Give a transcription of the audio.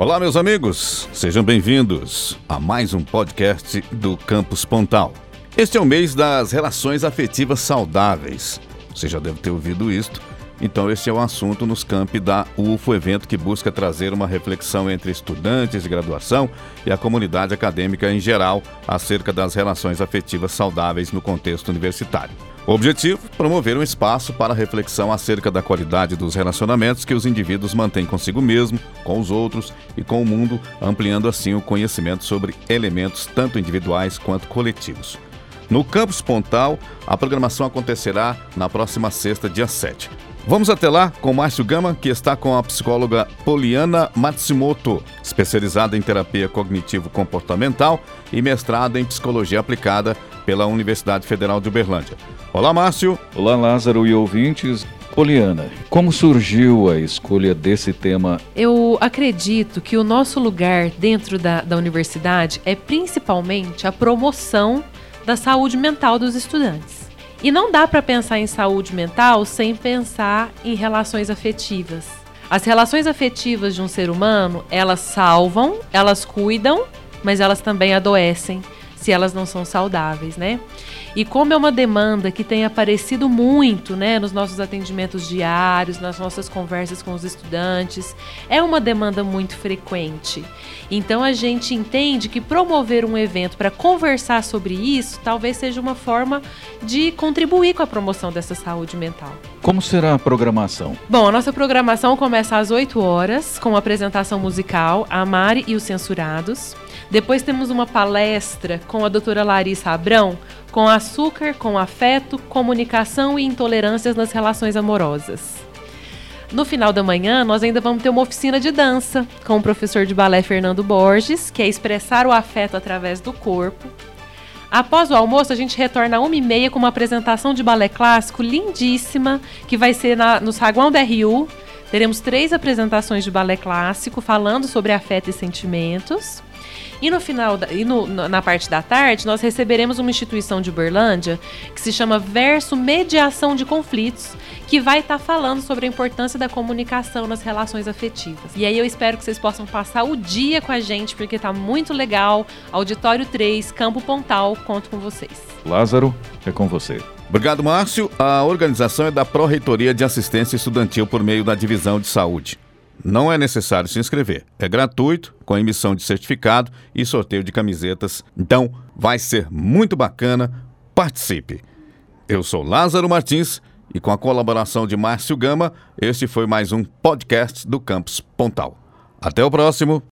Olá, meus amigos, sejam bem-vindos a mais um podcast do Campus Pontal. Este é o mês das relações afetivas saudáveis. Você já deve ter ouvido isto. Então, este é o assunto nos campi da UFO, evento que busca trazer uma reflexão entre estudantes de graduação e a comunidade acadêmica em geral acerca das relações afetivas saudáveis no contexto universitário. O objetivo? Promover um espaço para reflexão acerca da qualidade dos relacionamentos que os indivíduos mantêm consigo mesmo, com os outros e com o mundo, ampliando assim o conhecimento sobre elementos tanto individuais quanto coletivos. No Campus Pontal, a programação acontecerá na próxima sexta, dia 7. Vamos até lá com Márcio Gama, que está com a psicóloga Poliana Matsumoto, especializada em terapia cognitivo-comportamental e mestrada em psicologia aplicada pela Universidade Federal de Uberlândia. Olá, Márcio. Olá, Lázaro e ouvintes. Poliana, como surgiu a escolha desse tema? Eu acredito que o nosso lugar dentro da, da universidade é principalmente a promoção da saúde mental dos estudantes. E não dá para pensar em saúde mental sem pensar em relações afetivas. As relações afetivas de um ser humano, elas salvam, elas cuidam, mas elas também adoecem se elas não são saudáveis, né? E como é uma demanda que tem aparecido muito, né, nos nossos atendimentos diários, nas nossas conversas com os estudantes, é uma demanda muito frequente. Então a gente entende que promover um evento para conversar sobre isso talvez seja uma forma de contribuir com a promoção dessa saúde mental. Como será a programação? Bom, a nossa programação começa às 8 horas com a apresentação musical A Mari e os Censurados. Depois temos uma palestra com a doutora Larissa Abrão com açúcar, com afeto, comunicação e intolerâncias nas relações amorosas. No final da manhã, nós ainda vamos ter uma oficina de dança com o professor de balé Fernando Borges, que é expressar o afeto através do corpo. Após o almoço, a gente retorna às 1h30 com uma apresentação de balé clássico lindíssima, que vai ser na, no saguão da RU. Teremos três apresentações de balé clássico falando sobre afeto e sentimentos. E no final, da, e no, na parte da tarde, nós receberemos uma instituição de Uberlândia que se chama Verso Mediação de Conflitos, que vai estar tá falando sobre a importância da comunicação nas relações afetivas. E aí eu espero que vocês possam passar o dia com a gente, porque tá muito legal. Auditório 3, Campo Pontal, conto com vocês. Lázaro, é com você. Obrigado, Márcio. A organização é da Pró-Reitoria de Assistência Estudantil por meio da Divisão de Saúde. Não é necessário se inscrever. É gratuito, com emissão de certificado e sorteio de camisetas. Então, vai ser muito bacana. Participe. Eu sou Lázaro Martins e com a colaboração de Márcio Gama, este foi mais um podcast do Campus Pontal. Até o próximo.